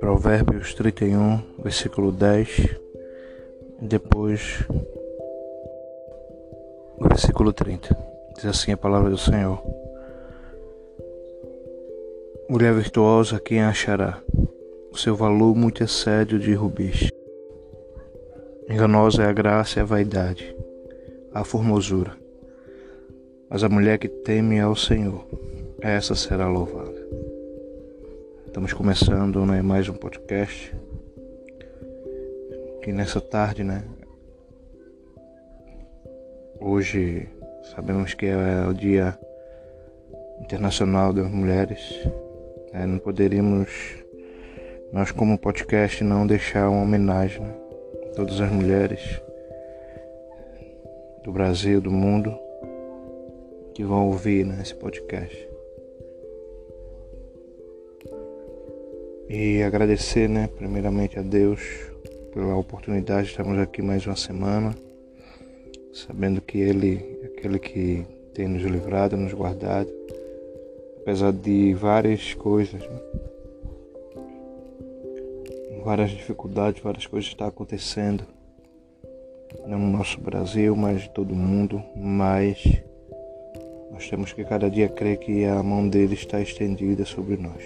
Provérbios 31, versículo 10, e depois o versículo 30. Diz assim a palavra do Senhor: Mulher virtuosa, quem achará? O seu valor muito excede o de rubis. Enganosa é a graça e a vaidade, a formosura. Mas a mulher que teme ao Senhor, essa será louvada. Estamos começando né, mais um podcast. Que nessa tarde, né? Hoje sabemos que é o Dia Internacional das Mulheres. É, não poderíamos, nós como podcast, não deixar uma homenagem né, a todas as mulheres do Brasil, do mundo, que vão ouvir né, esse podcast. E agradecer, né, primeiramente a Deus pela oportunidade de estarmos aqui mais uma semana, sabendo que Ele é aquele que tem nos livrado, nos guardado, apesar de várias coisas, né? várias dificuldades, várias coisas estão acontecendo, não no nosso Brasil, mas de todo mundo, mas nós temos que cada dia crer que a mão dele está estendida sobre nós.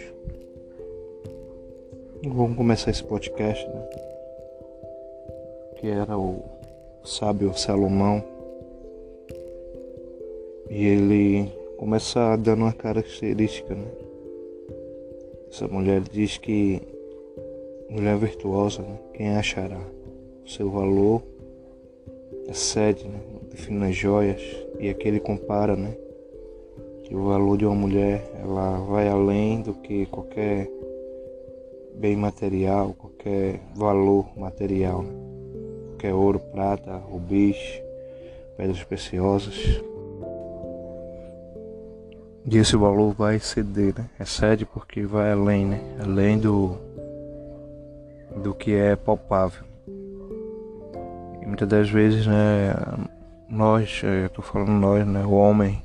Vamos começar esse podcast, né? Que era o sábio Salomão. E ele começa dando uma característica, né? Essa mulher diz que mulher virtuosa, né? Quem achará? O seu valor excede, né? Define as joias. E aqui ele compara, né? Que o valor de uma mulher, ela vai além do que qualquer bem material, qualquer valor material, né? qualquer ouro, prata, rubis, pedras preciosas. E esse valor vai exceder, né? Excede porque vai além, né? Além do, do que é palpável. E muitas das vezes, né? Nós, eu tô falando nós, né? O homem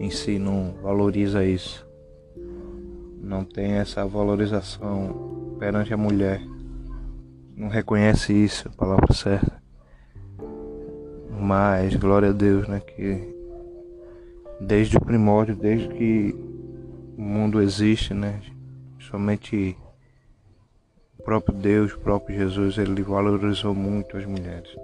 em si não valoriza isso não tem essa valorização perante a mulher, não reconhece isso, a palavra certa. Mas, glória a Deus, né, que desde o primórdio, desde que o mundo existe, né, somente o próprio Deus, o próprio Jesus, ele valorizou muito as mulheres.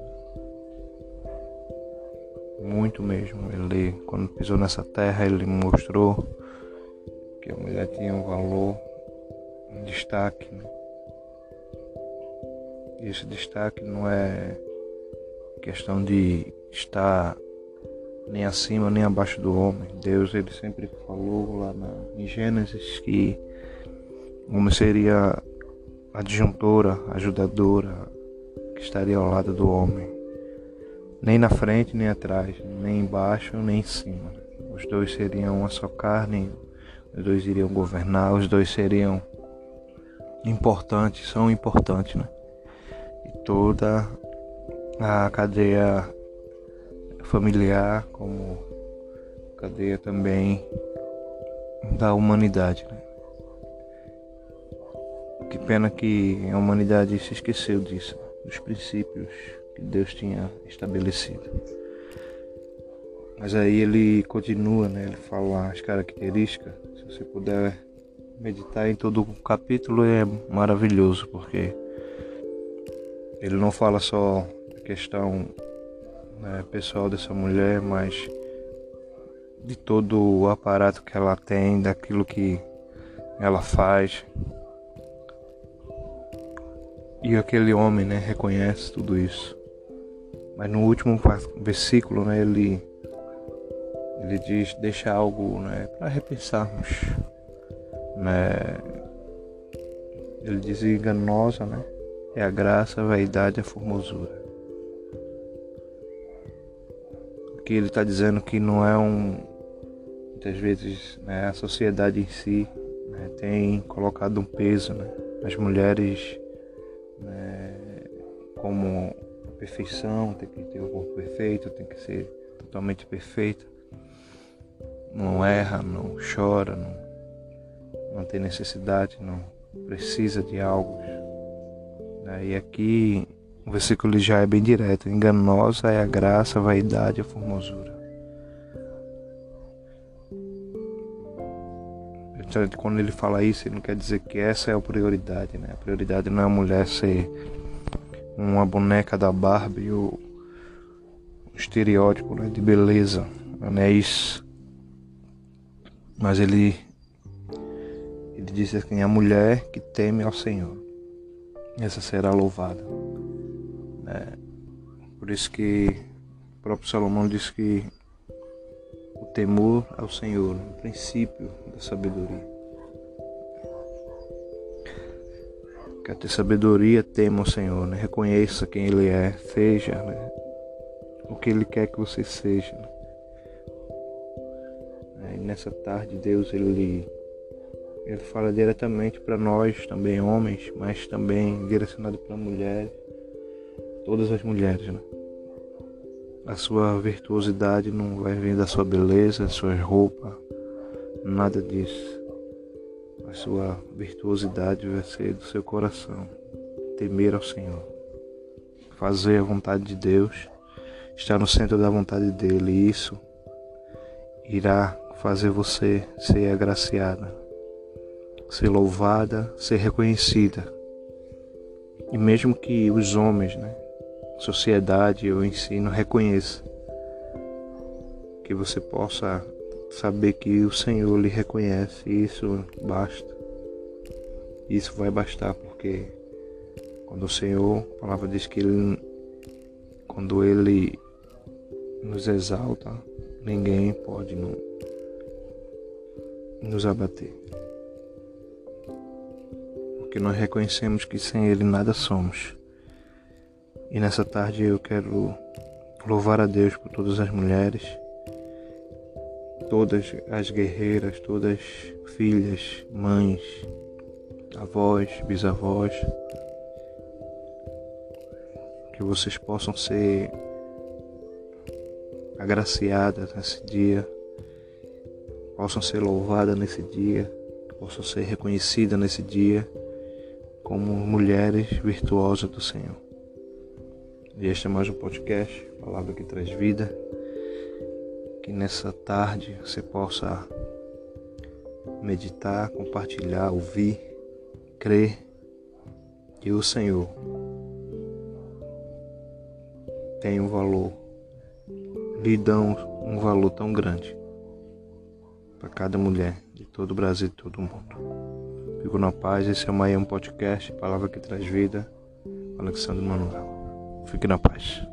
Muito mesmo. Ele, quando pisou nessa terra, ele mostrou que a mulher tinha um valor, um destaque. Né? E esse destaque não é questão de estar nem acima nem abaixo do homem. Deus ele sempre falou lá na, em Gênesis que o homem seria adjuntora, ajudadora, que estaria ao lado do homem. Nem na frente nem atrás, nem embaixo nem em cima. Os dois seriam uma só carne, os dois iriam governar, os dois seriam importantes, são importantes, né? E toda a cadeia familiar, como cadeia também da humanidade, né? Que pena que a humanidade se esqueceu disso, dos princípios que Deus tinha estabelecido. Mas aí ele continua, né? Ele fala as características. Se puder meditar em todo o capítulo é maravilhoso, porque ele não fala só a questão né, pessoal dessa mulher, mas de todo o aparato que ela tem, daquilo que ela faz. E aquele homem, né, reconhece tudo isso. Mas no último versículo, né, ele ele diz deixa algo né, para repensarmos. Né? Ele diz enganosa, né? É a graça, a vaidade, a formosura. Aqui ele está dizendo que não é um. Muitas vezes né, a sociedade em si né, tem colocado um peso né, as mulheres né, como perfeição, tem que ter o corpo perfeito, tem que ser totalmente perfeita não erra, não chora, não, não tem necessidade, não precisa de algo. Né? E aqui o versículo já é bem direto: enganosa é a graça, a vaidade, a formosura. Quando ele fala isso, ele não quer dizer que essa é a prioridade, né? A prioridade não é a mulher ser uma boneca da Barbie ou um estereótipo né, de beleza, não é isso. Mas ele ele diz assim: a mulher que teme ao Senhor, essa será louvada. É, por isso que o próprio Salomão diz que o temor ao Senhor, o princípio da sabedoria. Quer ter sabedoria, tema o Senhor, né? reconheça quem Ele é, seja né? o que Ele quer que você seja. Né? Nessa tarde, Deus ele, ele fala diretamente para nós, também homens, mas também direcionado para mulheres todas as mulheres, né? A sua virtuosidade não vai vir da sua beleza, suas roupas, nada disso. A sua virtuosidade vai ser do seu coração, temer ao Senhor, fazer a vontade de Deus, estar no centro da vontade dele, e isso irá fazer você ser agraciada, ser louvada, ser reconhecida. E mesmo que os homens, né, sociedade ou ensino reconheça. Que você possa saber que o Senhor lhe reconhece isso basta. Isso vai bastar porque quando o Senhor, a palavra diz que ele, quando Ele nos exalta, ninguém pode não, nos abater. Porque nós reconhecemos que sem Ele nada somos. E nessa tarde eu quero louvar a Deus por todas as mulheres, todas as guerreiras, todas filhas, mães, avós, bisavós, que vocês possam ser agraciadas nesse dia, possam ser louvadas nesse dia, possam ser reconhecidas nesse dia como mulheres virtuosas do Senhor. E este é mais um podcast, Palavra que traz vida. Que nessa tarde você possa meditar, compartilhar, ouvir, crer que o Senhor tem um valor, lhe dão um valor tão grande para cada mulher de todo o Brasil e todo o mundo. Fico na paz, esse é o Maia um podcast, Palavra que traz vida, Alexandre Manuel. Fique na paz.